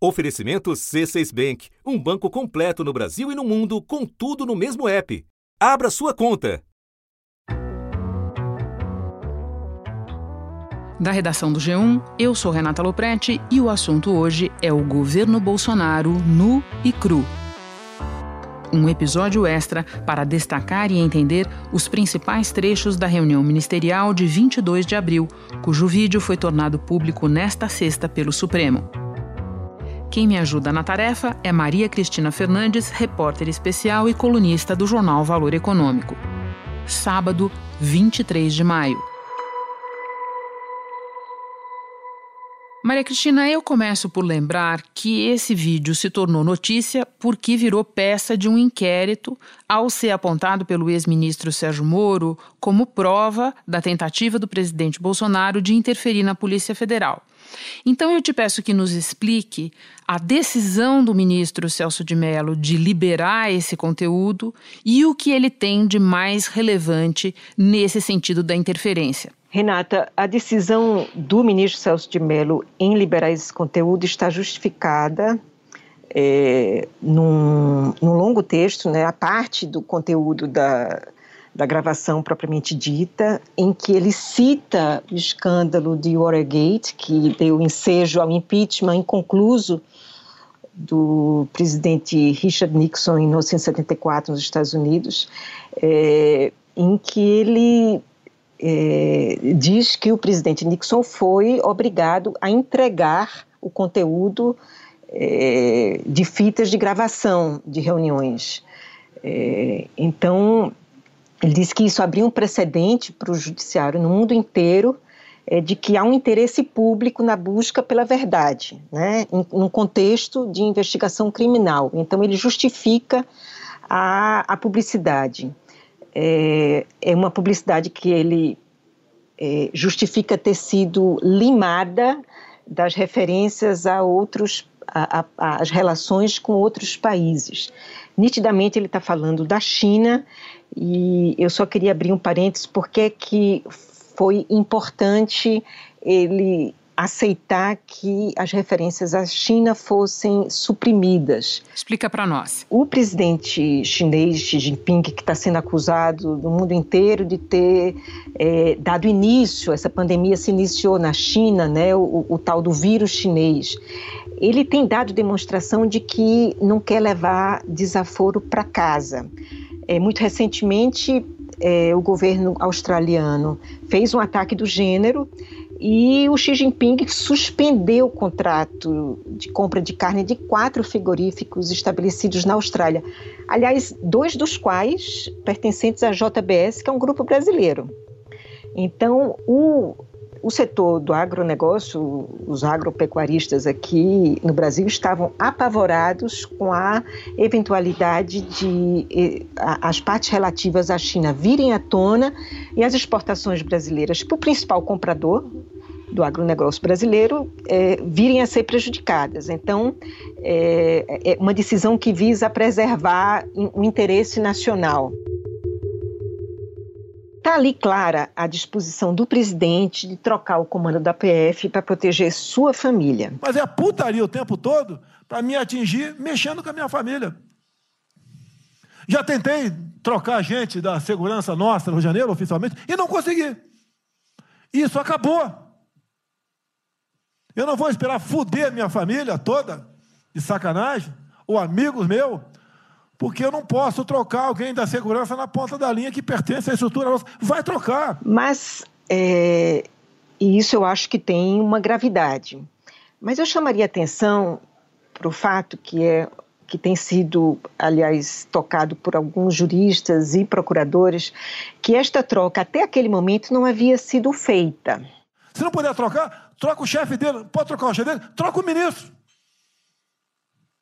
Oferecimento C6 Bank, um banco completo no Brasil e no mundo, com tudo no mesmo app. Abra sua conta. Da redação do G1, eu sou Renata Loprete e o assunto hoje é o governo Bolsonaro nu e cru. Um episódio extra para destacar e entender os principais trechos da reunião ministerial de 22 de abril, cujo vídeo foi tornado público nesta sexta pelo Supremo. Quem me ajuda na tarefa é Maria Cristina Fernandes, repórter especial e colunista do jornal Valor Econômico. Sábado, 23 de maio. Maria Cristina, eu começo por lembrar que esse vídeo se tornou notícia porque virou peça de um inquérito ao ser apontado pelo ex-ministro Sérgio Moro como prova da tentativa do presidente Bolsonaro de interferir na Polícia Federal. Então eu te peço que nos explique a decisão do ministro Celso de Mello de liberar esse conteúdo e o que ele tem de mais relevante nesse sentido da interferência. Renata, a decisão do ministro Celso de Mello em liberar esse conteúdo está justificada é, num, num longo texto, né, a parte do conteúdo da, da gravação propriamente dita, em que ele cita o escândalo de Watergate, que deu ensejo ao impeachment inconcluso do presidente Richard Nixon em 1974 nos Estados Unidos, é, em que ele é, diz que o presidente Nixon foi obrigado a entregar o conteúdo é, de fitas de gravação de reuniões. É, então, ele disse que isso abriu um precedente para o judiciário no mundo inteiro é, de que há um interesse público na busca pela verdade, né, em, num contexto de investigação criminal. Então, ele justifica a, a publicidade. É, é, uma publicidade que ele é, justifica ter sido limada das referências a outros, as relações com outros países. Nitidamente ele está falando da China e eu só queria abrir um parênteses porque que foi importante ele aceitar que as referências à China fossem suprimidas. Explica para nós. O presidente chinês Xi Jinping, que está sendo acusado no mundo inteiro de ter é, dado início, essa pandemia se iniciou na China, né, o, o tal do vírus chinês, ele tem dado demonstração de que não quer levar desaforo para casa. É, muito recentemente, é, o governo australiano fez um ataque do gênero e o Xi Jinping suspendeu o contrato de compra de carne de quatro frigoríficos estabelecidos na Austrália. Aliás, dois dos quais pertencentes à JBS, que é um grupo brasileiro. Então, o o setor do agronegócio, os agropecuaristas aqui no Brasil estavam apavorados com a eventualidade de eh, as partes relativas à China virem à tona e as exportações brasileiras para o principal comprador do agronegócio brasileiro é, virem a ser prejudicadas. Então, é, é uma decisão que visa preservar o interesse nacional. Está ali clara a disposição do presidente de trocar o comando da PF para proteger sua família. Mas é putaria o tempo todo para me atingir mexendo com a minha família. Já tentei trocar gente da segurança nossa no Rio de Janeiro, oficialmente, e não consegui. Isso acabou. Eu não vou esperar fuder minha família toda, de sacanagem, ou amigos meus, porque eu não posso trocar alguém da segurança na ponta da linha que pertence à estrutura nossa. Vai trocar. Mas é, isso eu acho que tem uma gravidade. Mas eu chamaria atenção para o fato que é que tem sido, aliás, tocado por alguns juristas e procuradores, que esta troca até aquele momento não havia sido feita. Se não puder trocar, troca o chefe dele. Pode trocar o chefe dele? Troca o ministro.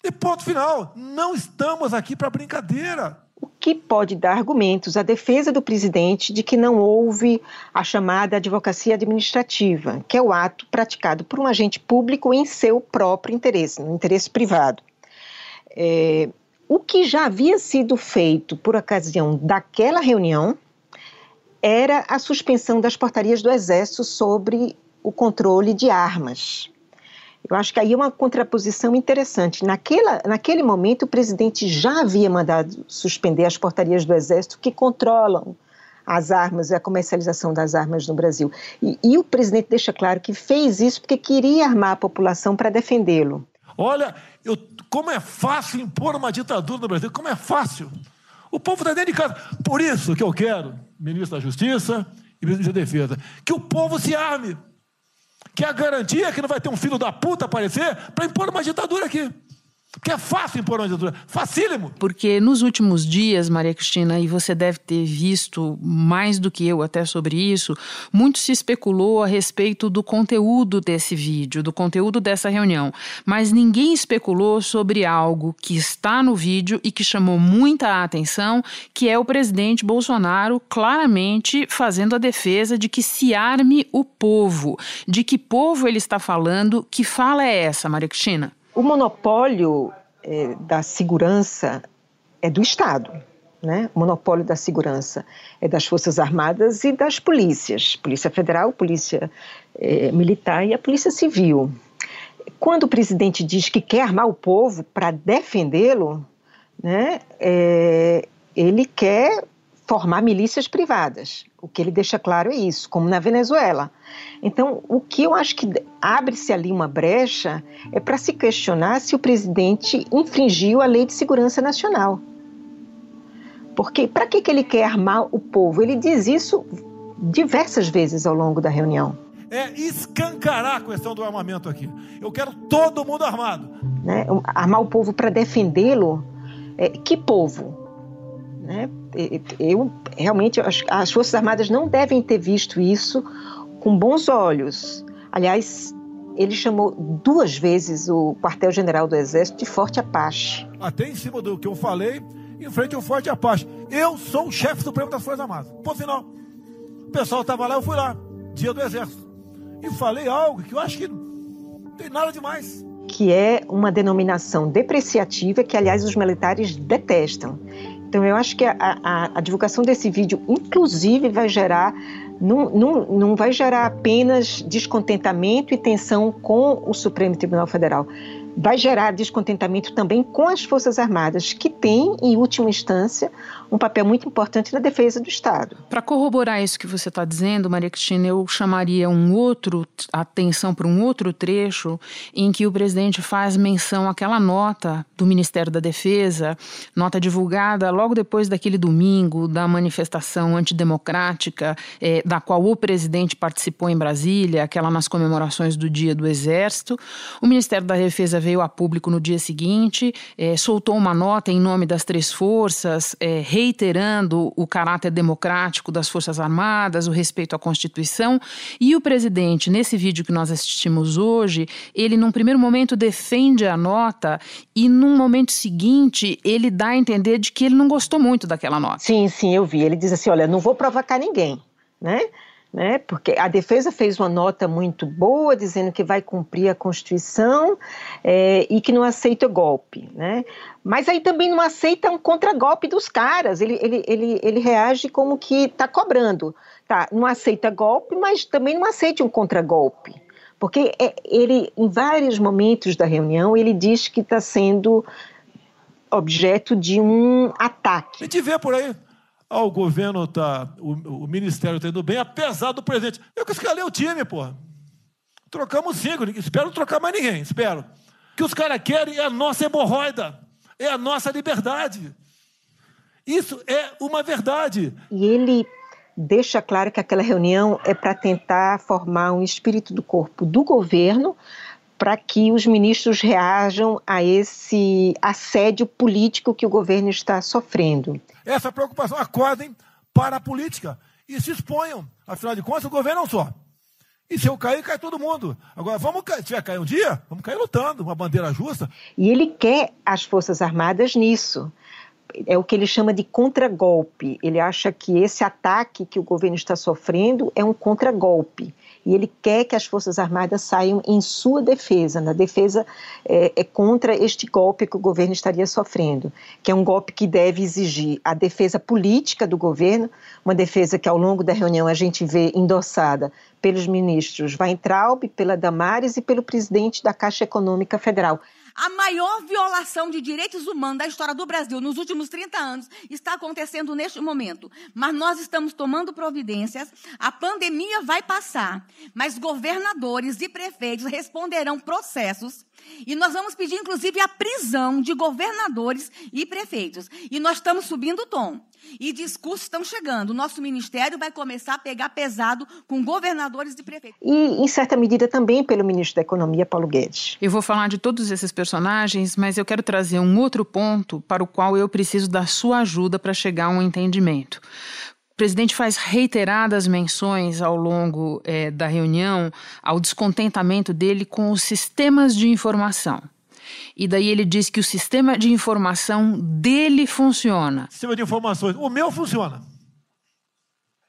E ponto final. Não estamos aqui para brincadeira. O que pode dar argumentos à defesa do presidente de que não houve a chamada advocacia administrativa, que é o ato praticado por um agente público em seu próprio interesse, no interesse privado. É, o que já havia sido feito por ocasião daquela reunião era a suspensão das portarias do Exército sobre o controle de armas. Eu acho que aí é uma contraposição interessante. Naquela, naquele momento, o presidente já havia mandado suspender as portarias do Exército que controlam as armas e a comercialização das armas no Brasil. E, e o presidente deixa claro que fez isso porque queria armar a população para defendê-lo. Olha, eu, como é fácil impor uma ditadura no Brasil, como é fácil. O povo está dentro de casa. Por isso que eu quero, ministro da Justiça e ministro da Defesa, que o povo se arme. Que é a garantia que não vai ter um filho da puta aparecer para impor uma ditadura aqui. Porque é fácil impor uma ditadura, facílimo. Porque nos últimos dias, Maria Cristina, e você deve ter visto mais do que eu até sobre isso, muito se especulou a respeito do conteúdo desse vídeo, do conteúdo dessa reunião. Mas ninguém especulou sobre algo que está no vídeo e que chamou muita atenção, que é o presidente Bolsonaro claramente fazendo a defesa de que se arme o povo. De que povo ele está falando? Que fala é essa, Maria Cristina? O monopólio é, da segurança é do Estado. Né? O monopólio da segurança é das Forças Armadas e das polícias, Polícia Federal, Polícia é, Militar e a Polícia Civil. Quando o presidente diz que quer armar o povo para defendê-lo, né, é, ele quer formar milícias privadas. O que ele deixa claro é isso, como na Venezuela. Então, o que eu acho que abre-se ali uma brecha é para se questionar se o presidente infringiu a Lei de Segurança Nacional. Porque para que, que ele quer armar o povo? Ele diz isso diversas vezes ao longo da reunião. É escancarar a questão do armamento aqui. Eu quero todo mundo armado. Né? Armar o povo para defendê-lo. É, que povo? Né? Eu realmente as, as Forças Armadas não devem ter visto isso com bons olhos. Aliás, ele chamou duas vezes o quartel-general do Exército de Forte Apache. Até em cima do que eu falei, em frente ao Forte Apache. Eu sou o chefe supremo das Forças Armadas. Ponto final. O pessoal estava lá, eu fui lá, dia do Exército. E falei algo que eu acho que não tem nada demais. Que é uma denominação depreciativa que, aliás, os militares detestam. Então, eu acho que a, a, a divulgação desse vídeo, inclusive, vai gerar não, não, não vai gerar apenas descontentamento e tensão com o Supremo Tribunal Federal, vai gerar descontentamento também com as Forças Armadas, que têm, em última instância, um papel muito importante na defesa do Estado. Para corroborar isso que você está dizendo, Maria Cristina, eu chamaria um outro atenção para um outro trecho em que o presidente faz menção àquela nota do Ministério da Defesa, nota divulgada logo depois daquele domingo da manifestação antidemocrática, é, da qual o presidente participou em Brasília, aquela nas comemorações do Dia do Exército. O Ministério da Defesa veio a público no dia seguinte, é, soltou uma nota em nome das três forças, é, reiterando o caráter democrático das Forças Armadas, o respeito à Constituição. E o presidente, nesse vídeo que nós assistimos hoje, ele, num primeiro momento, defende a nota e, num momento seguinte, ele dá a entender de que ele não gostou muito daquela nota. Sim, sim, eu vi. Ele diz assim: olha, não vou provocar ninguém, né? Né? Porque a defesa fez uma nota muito boa dizendo que vai cumprir a Constituição é, e que não aceita golpe, né? Mas aí também não aceita um contragolpe dos caras. Ele, ele, ele, ele reage como que está cobrando, tá? Não aceita golpe, mas também não aceita um contragolpe. Porque é, ele, em vários momentos da reunião, ele diz que está sendo objeto de um ataque. A gente vê por aí ah, o governo tá, o, o ministério está indo bem, apesar do presidente. Eu que escalei o time, pô. Trocamos cinco, espero não trocar mais ninguém, espero. O que os caras querem é a nossa hemorroida, é a nossa liberdade. Isso é uma verdade. E ele deixa claro que aquela reunião é para tentar formar um espírito do corpo do governo para que os ministros reajam a esse assédio político que o governo está sofrendo. Essa preocupação, acordem para a política e se exponham. Afinal de contas, o governo não só. E se eu cair, cai todo mundo. Agora, vamos, se tiver cair um dia, vamos cair lutando, uma bandeira justa. E ele quer as Forças Armadas nisso. É o que ele chama de contragolpe. Ele acha que esse ataque que o governo está sofrendo é um contragolpe e ele quer que as Forças Armadas saiam em sua defesa, na defesa é, é contra este golpe que o governo estaria sofrendo, que é um golpe que deve exigir a defesa política do governo, uma defesa que ao longo da reunião a gente vê endossada pelos ministros Weintraub, pela Damares e pelo presidente da Caixa Econômica Federal. A maior violação de direitos humanos da história do Brasil nos últimos 30 anos está acontecendo neste momento. Mas nós estamos tomando providências, a pandemia vai passar, mas governadores e prefeitos responderão processos e nós vamos pedir, inclusive, a prisão de governadores e prefeitos. E nós estamos subindo o tom. E discursos estão chegando. O nosso ministério vai começar a pegar pesado com governadores e prefeitos. E, em certa medida, também pelo ministro da Economia, Paulo Guedes. Eu vou falar de todos esses personagens, mas eu quero trazer um outro ponto para o qual eu preciso da sua ajuda para chegar a um entendimento. O presidente faz reiteradas menções ao longo é, da reunião ao descontentamento dele com os sistemas de informação. E daí ele diz que o sistema de informação dele funciona. Sistema de informações. O meu funciona.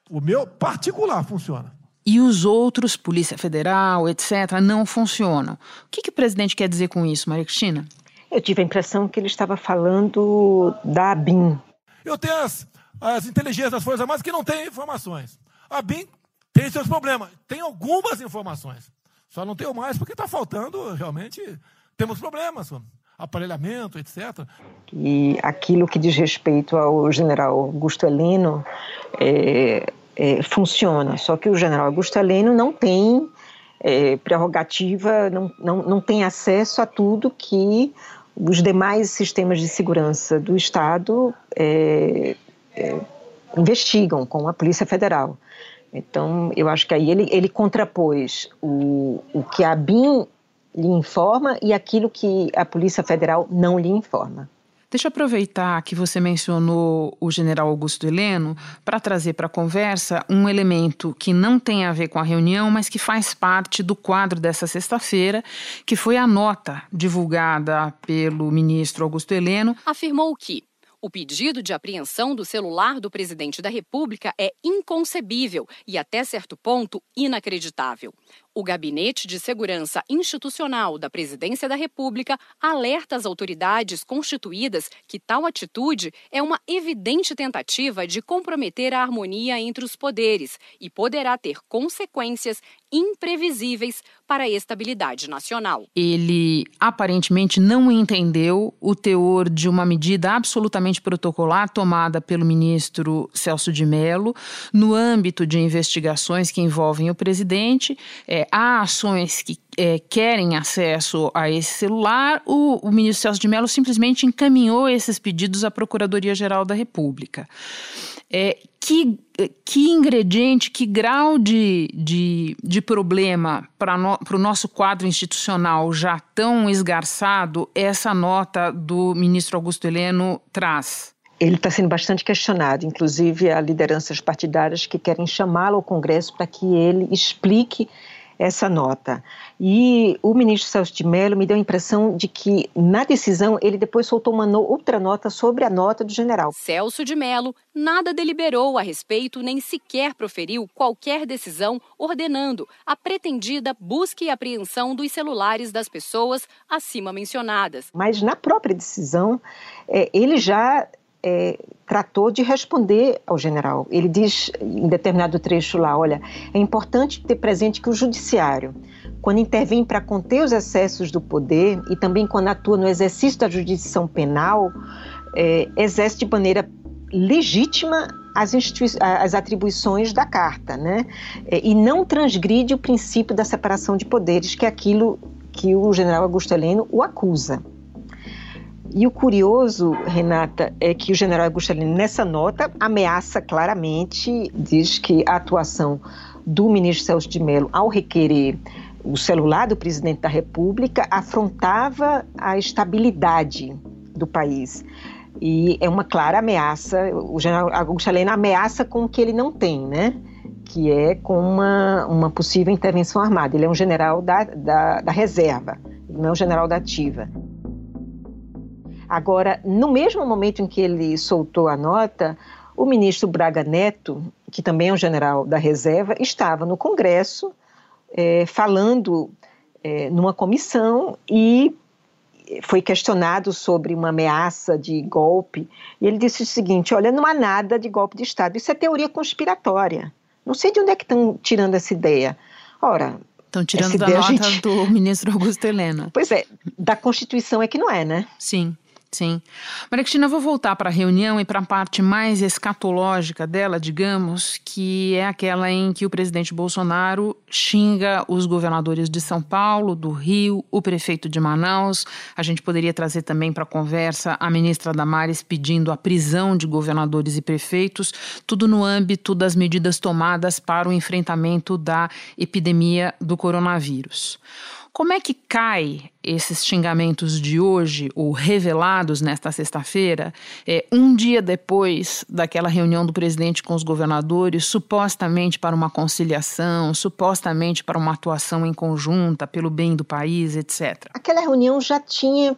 O meu particular funciona. E os outros, Polícia Federal, etc., não funcionam. O que, que o presidente quer dizer com isso, Maria Cristina? Eu tive a impressão que ele estava falando da ABIN. Eu tenho as, as inteligências das Forças Armadas que não têm informações. A BIM tem seus problemas, tem algumas informações. Só não tenho mais porque está faltando, realmente, temos problemas, aparelhamento, etc. E aquilo que diz respeito ao general Augusto Heleno é, é, funciona, só que o general Augusto Heleno não tem é, prerrogativa, não, não, não tem acesso a tudo que os demais sistemas de segurança do Estado é, é, investigam com a Polícia Federal. Então, eu acho que aí ele, ele contrapôs o, o que a BIM lhe informa e aquilo que a Polícia Federal não lhe informa. Deixa eu aproveitar que você mencionou o general Augusto Heleno para trazer para a conversa um elemento que não tem a ver com a reunião, mas que faz parte do quadro dessa sexta-feira, que foi a nota divulgada pelo ministro Augusto Heleno. Afirmou que o pedido de apreensão do celular do presidente da República é inconcebível e, até certo ponto, inacreditável. O Gabinete de Segurança Institucional da Presidência da República alerta as autoridades constituídas que tal atitude é uma evidente tentativa de comprometer a harmonia entre os poderes e poderá ter consequências imprevisíveis para a estabilidade nacional. Ele aparentemente não entendeu o teor de uma medida absolutamente protocolar tomada pelo ministro Celso de Mello no âmbito de investigações que envolvem o presidente. É, há ações que é, querem acesso a esse celular, o, o ministro Celso de Mello simplesmente encaminhou esses pedidos à Procuradoria-Geral da República. É, que, que ingrediente, que grau de, de, de problema para no, o nosso quadro institucional já tão esgarçado essa nota do ministro Augusto Heleno traz? Ele está sendo bastante questionado, inclusive há lideranças partidárias que querem chamá-lo ao Congresso para que ele explique essa nota. E o ministro Celso de Mello me deu a impressão de que, na decisão, ele depois soltou uma no, outra nota sobre a nota do general. Celso de Mello nada deliberou a respeito nem sequer proferiu qualquer decisão ordenando a pretendida busca e apreensão dos celulares das pessoas acima mencionadas. Mas na própria decisão, é, ele já é, tratou de responder ao general. Ele diz em determinado trecho lá: olha, é importante ter presente que o judiciário, quando intervém para conter os excessos do poder e também quando atua no exercício da jurisdição penal, é, exerce de maneira legítima as, as, atribuições da carta, né? É, e não transgride o princípio da separação de poderes, que é aquilo que o general Augusto Heleno o acusa. E o curioso, Renata, é que o general Heleno, nessa nota, ameaça claramente, diz que a atuação do ministro Celso de Mello ao requerer o celular do presidente da República afrontava a estabilidade do país. E é uma clara ameaça, o general Augusto Heleno ameaça com o que ele não tem, né? que é com uma, uma possível intervenção armada. Ele é um general da, da, da reserva, não é um general da ativa. Agora, no mesmo momento em que ele soltou a nota, o ministro Braga Neto, que também é um general da reserva, estava no Congresso é, falando é, numa comissão e foi questionado sobre uma ameaça de golpe, e ele disse o seguinte: olha, não há nada de golpe de Estado, isso é teoria conspiratória. Não sei de onde é que estão tirando essa ideia. Ora. Estão tirando da nota gente... do ministro Augusto Helena. Pois é, da Constituição é que não é, né? Sim. Sim. Maria Cristina, vou voltar para a reunião e para a parte mais escatológica dela, digamos, que é aquela em que o presidente Bolsonaro xinga os governadores de São Paulo, do Rio, o prefeito de Manaus. A gente poderia trazer também para a conversa a ministra Damares pedindo a prisão de governadores e prefeitos, tudo no âmbito das medidas tomadas para o enfrentamento da epidemia do coronavírus. Como é que cai esses xingamentos de hoje, ou revelados nesta sexta-feira, é, um dia depois daquela reunião do presidente com os governadores, supostamente para uma conciliação, supostamente para uma atuação em conjunta pelo bem do país, etc? Aquela reunião já tinha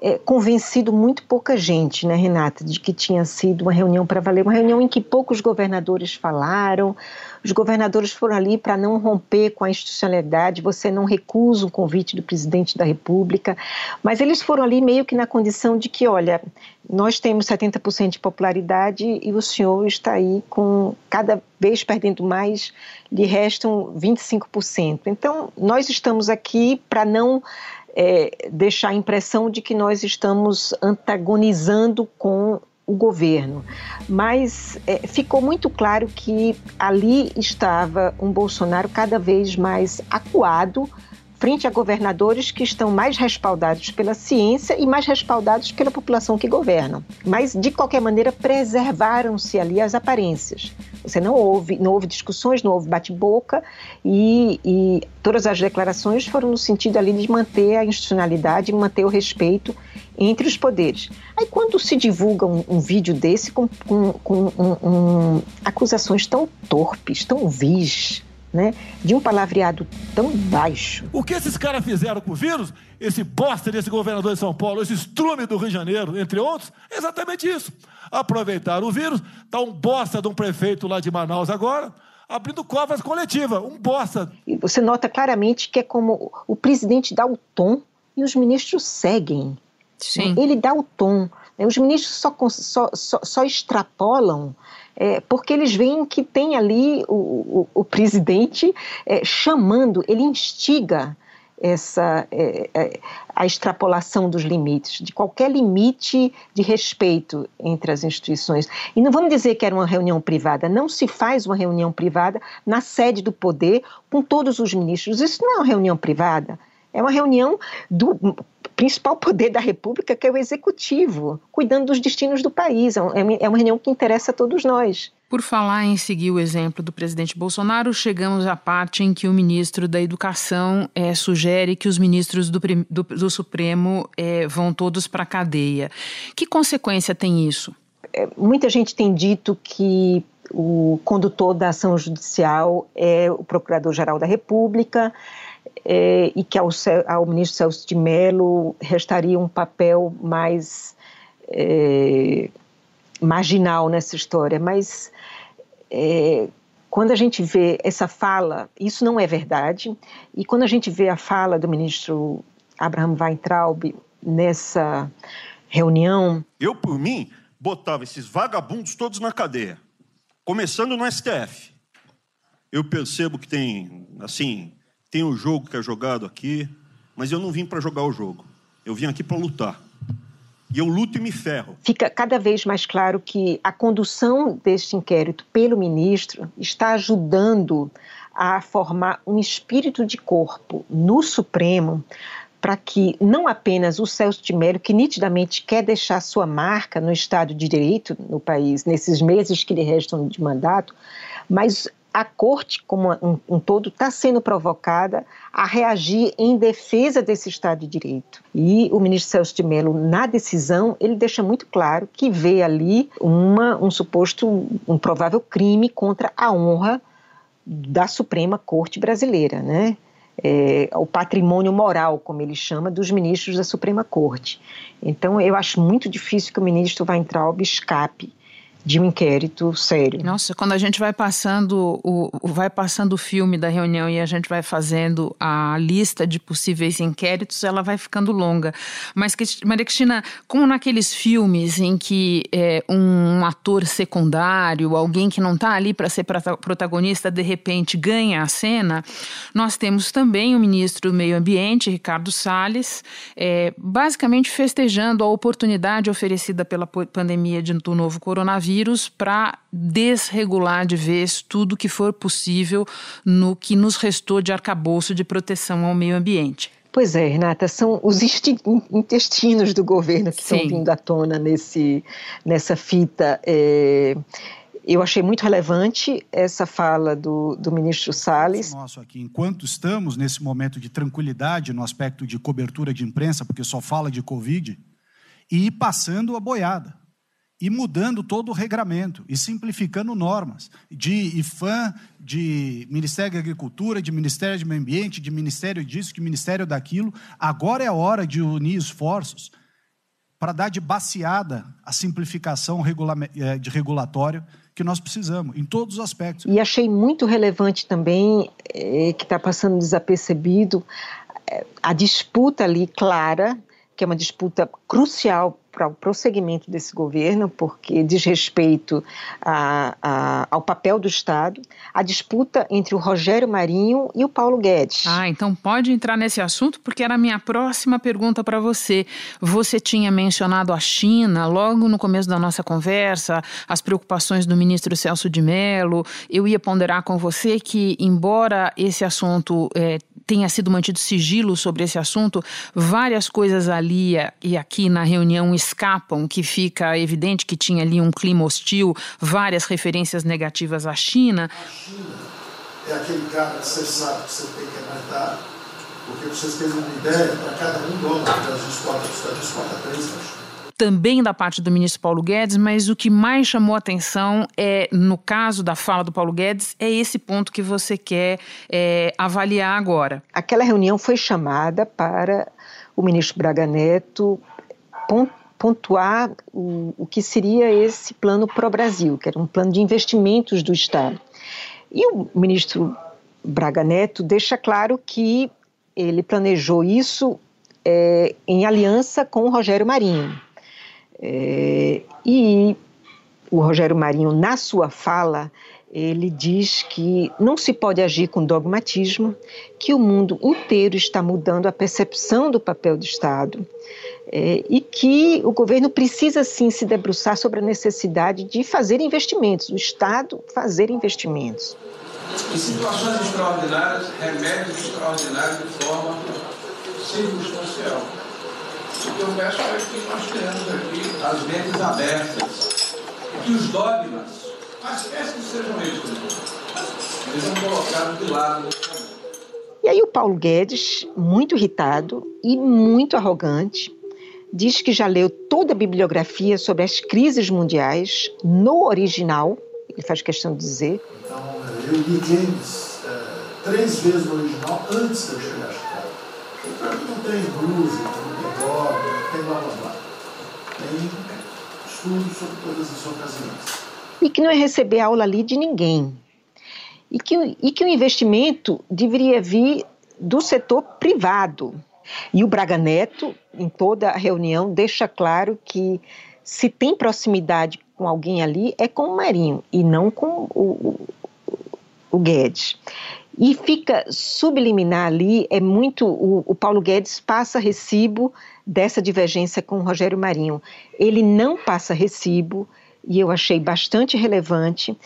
é, convencido muito pouca gente, né, Renata, de que tinha sido uma reunião para valer, uma reunião em que poucos governadores falaram, os governadores foram ali para não romper com a institucionalidade, você não recusa o convite do presidente da República, mas eles foram ali meio que na condição de que, olha, nós temos 70% de popularidade e o senhor está aí com cada vez perdendo mais, lhe restam 25%. Então, nós estamos aqui para não é, deixar a impressão de que nós estamos antagonizando com o governo. Mas é, ficou muito claro que ali estava um Bolsonaro cada vez mais acuado frente a governadores que estão mais respaldados pela ciência e mais respaldados pela população que governam. Mas, de qualquer maneira, preservaram-se ali as aparências. Você não houve, não houve discussões, não houve bate-boca e, e todas as declarações foram no sentido ali de manter a institucionalidade, manter o respeito entre os poderes. Aí quando se divulga um, um vídeo desse com, com, com um, um, acusações tão torpes, tão vis, né, de um palavreado tão baixo. O que esses caras fizeram com o vírus, esse bosta desse governador de São Paulo, esse estrume do Rio de Janeiro, entre outros, é exatamente isso. Aproveitaram o vírus, está um bosta de um prefeito lá de Manaus agora, abrindo covas coletivas, um bosta. E você nota claramente que é como o presidente dá o tom e os ministros seguem. Sim. Ele dá o tom. Né? Os ministros só, só, só, só extrapolam é, porque eles veem que tem ali o, o, o presidente é, chamando, ele instiga essa é, é, a extrapolação dos limites, de qualquer limite de respeito entre as instituições. E não vamos dizer que era uma reunião privada, não se faz uma reunião privada na sede do poder com todos os ministros. Isso não é uma reunião privada. É uma reunião do principal poder da República, que é o executivo, cuidando dos destinos do país. É, é uma reunião que interessa a todos nós. Por falar em seguir o exemplo do presidente Bolsonaro, chegamos à parte em que o ministro da Educação é, sugere que os ministros do, do, do Supremo é, vão todos para a cadeia. Que consequência tem isso? É, muita gente tem dito que o condutor da ação judicial é o Procurador-Geral da República é, e que ao, ao, ministro Celso de Mello restaria um papel mais marginal nessa história. Mas é, quando a gente vê essa fala, isso não é verdade, e quando a gente vê a fala do ministro Abraham Weintraub nessa reunião. Eu, por mim, botava esses vagabundos todos na cadeia, começando no STF. Eu percebo que tem, assim, tem o jogo que é jogado aqui, mas eu não vim para jogar o jogo. Eu vim aqui para lutar. E eu luto e me ferro. Fica cada vez mais claro que a condução deste inquérito pelo ministro está ajudando a formar um espírito de corpo no Supremo para que não apenas o Celso de Mello, que nitidamente quer deixar sua marca no Estado de Direito no país, nesses meses que lhe restam de mandato, mas a corte, como um, um todo, está sendo provocada a reagir em defesa desse Estado de Direito. E o ministro Celso de Mello, na decisão, ele deixa muito claro que vê ali uma, um suposto, um provável crime contra a honra da Suprema Corte Brasileira, né? É, o patrimônio moral, como ele chama, dos ministros da Suprema Corte. Então, eu acho muito difícil que o ministro Weintraub escape de um inquérito sério. Nossa, quando a gente vai passando o vai passando o filme da reunião e a gente vai fazendo a lista de possíveis inquéritos, ela vai ficando longa. Mas Maria Cristina, como naqueles filmes em que é, um ator secundário, alguém que não está ali para ser protagonista, de repente ganha a cena, nós temos também o ministro do Meio Ambiente, Ricardo Salles, é, basicamente festejando a oportunidade oferecida pela pandemia de, do novo coronavírus vírus para desregular de vez tudo que for possível no que nos restou de arcabouço de proteção ao meio ambiente. Pois é, Renata, são os intestinos do governo que Sim. estão vindo à tona nesse, nessa fita. É, eu achei muito relevante essa fala do, do ministro Salles. Nosso aqui, enquanto estamos nesse momento de tranquilidade no aspecto de cobertura de imprensa, porque só fala de Covid, e passando a boiada e mudando todo o regramento e simplificando normas de IFAM, de Ministério da Agricultura, de Ministério do Meio Ambiente, de Ministério disso, de Ministério daquilo. Agora é a hora de unir esforços para dar de baseada a simplificação eh, de regulatório que nós precisamos, em todos os aspectos. E achei muito relevante também, é, que está passando desapercebido, é, a disputa ali clara, que é uma disputa crucial para o prosseguimento desse governo, porque diz respeito a, a, ao papel do Estado, a disputa entre o Rogério Marinho e o Paulo Guedes. Ah, então pode entrar nesse assunto, porque era a minha próxima pergunta para você. Você tinha mencionado a China logo no começo da nossa conversa, as preocupações do ministro Celso de Mello. Eu ia ponderar com você que, embora esse assunto é, tenha sido mantido sigilo sobre esse assunto, várias coisas ali e aqui na reunião escapam, que fica evidente que tinha ali um clima hostil, várias referências negativas à China. A China é aquele cara que você sabe que você tem que aguentar, porque vocês terem uma ideia, para cada um dólar que o Brasil exporta, Brasil exporta três também da parte do ministro Paulo Guedes, mas o que mais chamou atenção é, no caso da fala do Paulo Guedes, é esse ponto que você quer é, avaliar agora. Aquela reunião foi chamada para o ministro Braga Neto pontuar o, o que seria esse plano Pro Brasil, que era um plano de investimentos do Estado. E o ministro Braga Neto deixa claro que ele planejou isso é, em aliança com o Rogério Marinho. É, e o Rogério Marinho, na sua fala, ele diz que não se pode agir com dogmatismo, que o mundo inteiro está mudando a percepção do papel do Estado é, e que o governo precisa sim se debruçar sobre a necessidade de fazer investimentos, o Estado fazer investimentos. Em situações extraordinárias, remédios extraordinários de forma circunstancial. O que eu peço é que nós tenhamos aqui as mentes abertas e que os dogmas, quaisquer que sejam eles, sejam colocados de lado e aí o Paulo Guedes, muito irritado e muito arrogante, diz que já leu toda a bibliografia sobre as crises mundiais no original, ele faz questão de dizer. Então, eu li James é, três vezes no original antes de eu chegar a Chicago. Então, não tem blues, não tem rock, não tem blá blá blá. Tem estudos sobre todas as ocasiões. E que não é receber aula ali de ninguém. E que, e que o investimento deveria vir do setor privado. E o Braga Neto, em toda a reunião, deixa claro que se tem proximidade com alguém ali, é com o Marinho e não com o, o, o Guedes. E fica subliminar ali, é muito. O, o, Paulo Guedes passa recibo dessa divergência com o Rogério Marinho. Ele não passa recibo, e eu achei bastante relevante,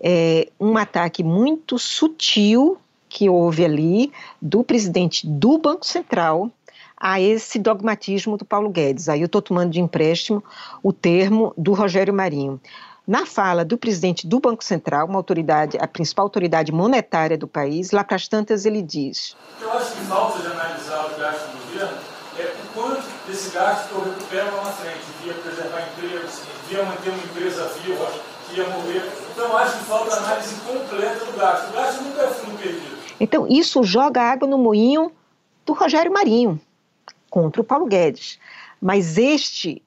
é, um ataque muito sutil que houve ali do presidente do Banco Central a esse dogmatismo do Paulo Guedes. Aí eu estou tomando de empréstimo o termo do Rogério Marinho. Na fala do presidente do Banco Central, uma autoridade, a principal autoridade monetária do país, lá para as tantas ele diz: Eu acho que falta de analisar o gasto do governo é o quanto desse gasto eu recupero lá na frente, via preservar empregos, via manter uma empresa viva, que ia morrer. Então acho que falta análise completa do gasto. O gasto nunca é fundo perdido. Então, isso joga água no moinho do Rogério Marinho contra o Paulo Guedes. Mas este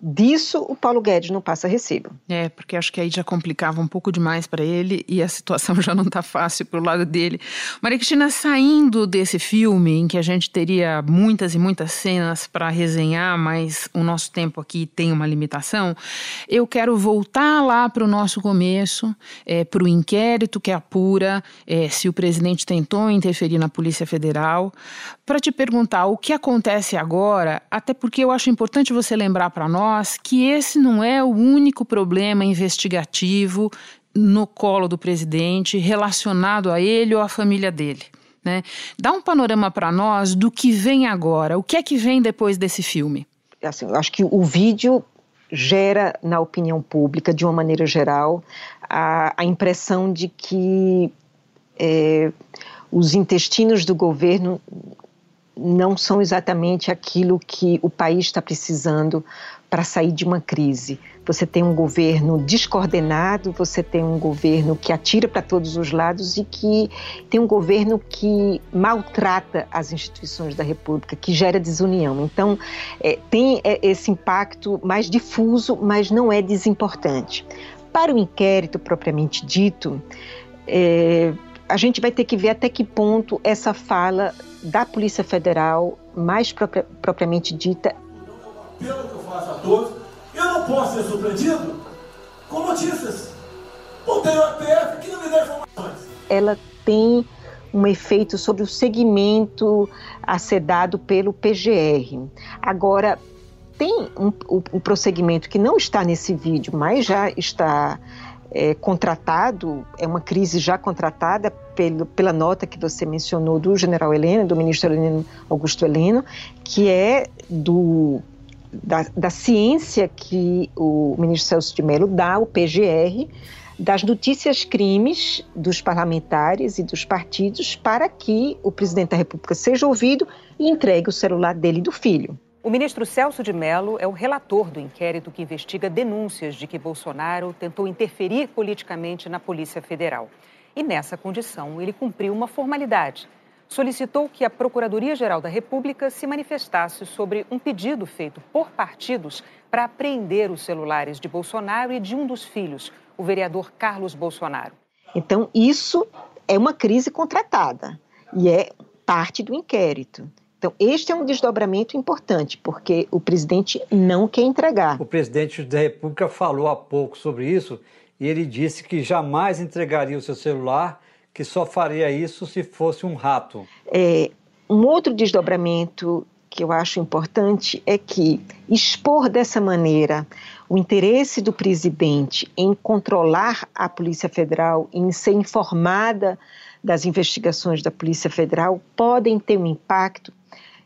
disso o Paulo Guedes não passa recibo. É, porque acho que aí já complicava um pouco demais para ele e a situação já não está fácil para o lado dele. Maria Cristina, saindo desse filme em que a gente teria muitas e muitas cenas para resenhar, mas o nosso tempo aqui tem uma limitação, eu quero voltar lá para o nosso começo, é, para o inquérito que apura é, se o presidente tentou interferir na Polícia Federal, para te perguntar o que acontece agora, até porque eu acho importante você lembrar para nós que esse não é o único problema investigativo no colo do presidente relacionado a ele ou à família dele. Né? Dá um panorama para nós do que vem agora. O que é que vem depois desse filme? Assim, eu acho que o vídeo gera na opinião pública, de uma maneira geral, a, a impressão de que é, os intestinos do governo não são exatamente aquilo que o país está precisando para sair de uma crise. Você tem um governo descoordenado, você tem um governo que atira para todos os lados e que tem um governo que maltrata as instituições da República, que gera desunião. Então, é, tem é, esse impacto mais difuso, mas não é desimportante. Para o inquérito propriamente dito, é, a gente vai ter que ver até que ponto essa fala da Polícia Federal, mais propria, propriamente dita. Pelo que eu faço a todos, eu não posso ser surpreendido com notícias. PF que não me dá informações. Ela tem um efeito sobre o segmento a ser dado pelo PGR. Agora, tem um, um, prosseguimento que não está nesse vídeo, mas já está é, contratado, é uma crise já contratada pelo, pela nota que você mencionou do general Heleno, do ministro Heleno, Augusto Heleno, que é do, da, da ciência que o ministro Celso de Mello dá ao PGR das notícias crimes dos parlamentares e dos partidos para que o presidente da República seja ouvido e entregue o celular dele e do filho. O ministro Celso de Mello é o relator do inquérito que investiga denúncias de que Bolsonaro tentou interferir politicamente na Polícia Federal. E nessa condição, ele cumpriu uma formalidade. Solicitou que a Procuradoria-Geral da República se manifestasse sobre um pedido feito por partidos para apreender os celulares de Bolsonaro e de um dos filhos, o vereador Carlos Bolsonaro. Então, isso é uma crise contratada e é parte do inquérito. Então, este é um desdobramento importante, porque o presidente não quer entregar. O presidente da República falou há pouco sobre isso e ele disse que jamais entregaria o seu celular, que só faria isso se fosse um rato. É, um outro desdobramento que eu acho importante é que expor dessa maneira o interesse do presidente em controlar a Polícia Federal, em ser informada das investigações da Polícia Federal, podem ter um impacto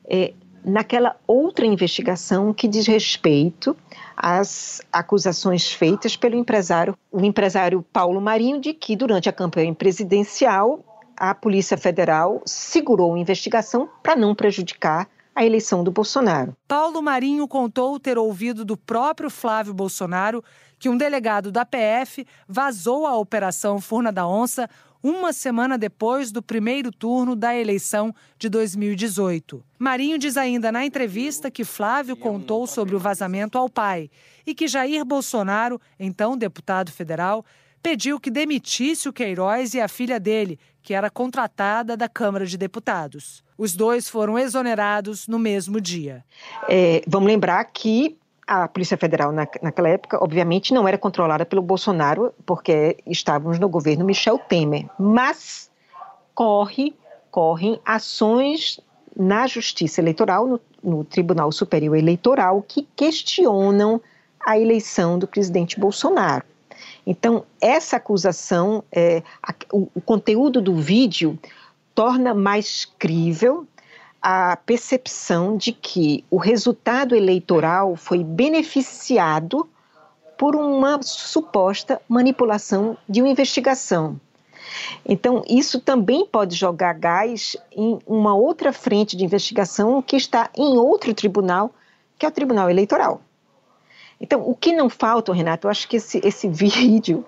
é, naquela outra investigação que diz respeito às acusações feitas pelo empresário, o empresário Paulo Marinho, de que durante a campanha presidencial a Polícia Federal segurou a investigação para não prejudicar a eleição do Bolsonaro. Paulo Marinho contou ter ouvido do próprio Flávio Bolsonaro que um delegado da PF vazou a Operação Furna da Onça uma semana depois do primeiro turno da eleição de 2018. Marinho diz ainda na entrevista que Flávio contou sobre o vazamento ao pai e que Jair Bolsonaro, então deputado federal, pediu que demitisse o Queiroz e a filha dele, que era contratada da Câmara de Deputados. Os dois foram exonerados no mesmo dia. É, vamos lembrar que a Polícia Federal, na, naquela época, obviamente, não era controlada pelo Bolsonaro, porque estávamos no governo Michel Temer. Mas corre, correm ações na Justiça Eleitoral, no, no Tribunal Superior Eleitoral, que questionam a eleição do presidente Bolsonaro. Então, essa acusação, é, a, o, o conteúdo do vídeo torna mais crível a percepção de que o resultado eleitoral foi beneficiado por uma suposta manipulação de uma investigação. Então, isso também pode jogar gás em uma outra frente de investigação que está em outro tribunal, que é o Tribunal Eleitoral. Então, o que não falta, Renato, eu acho que esse, esse vídeo,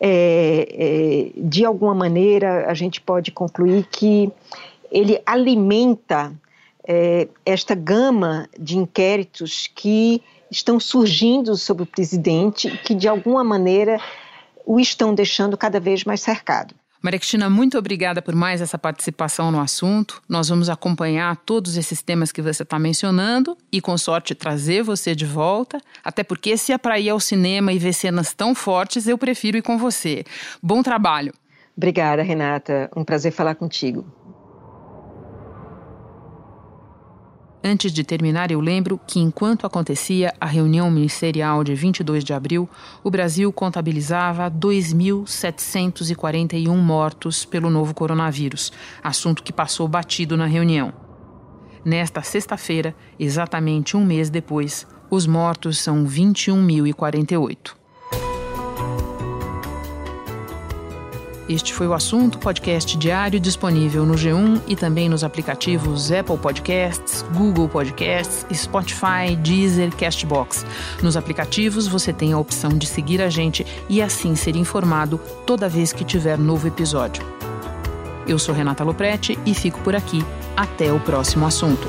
é, é, de alguma maneira, a gente pode concluir que ele alimenta é, esta gama de inquéritos que estão surgindo sobre o presidente que, de alguma maneira, o estão deixando cada vez mais cercado. Maria Cristina, muito obrigada por mais essa participação no assunto. Nós vamos acompanhar todos esses temas que você está mencionando e, com sorte, trazer você de volta. Até porque, se é para ir ao cinema e ver cenas tão fortes, eu prefiro ir com você. Bom trabalho. Obrigada, Renata. Um prazer falar contigo. Antes de terminar, eu lembro que enquanto acontecia a reunião ministerial de 22 de abril, o Brasil contabilizava 2.741 mortos pelo novo coronavírus, assunto que passou batido na reunião. Nesta sexta-feira, exatamente um mês depois, os mortos são 21.048. Este foi o assunto podcast diário disponível no G1 e também nos aplicativos Apple Podcasts, Google Podcasts, Spotify, Deezer, Castbox. Nos aplicativos você tem a opção de seguir a gente e assim ser informado toda vez que tiver novo episódio. Eu sou Renata Loprete e fico por aqui. Até o próximo assunto.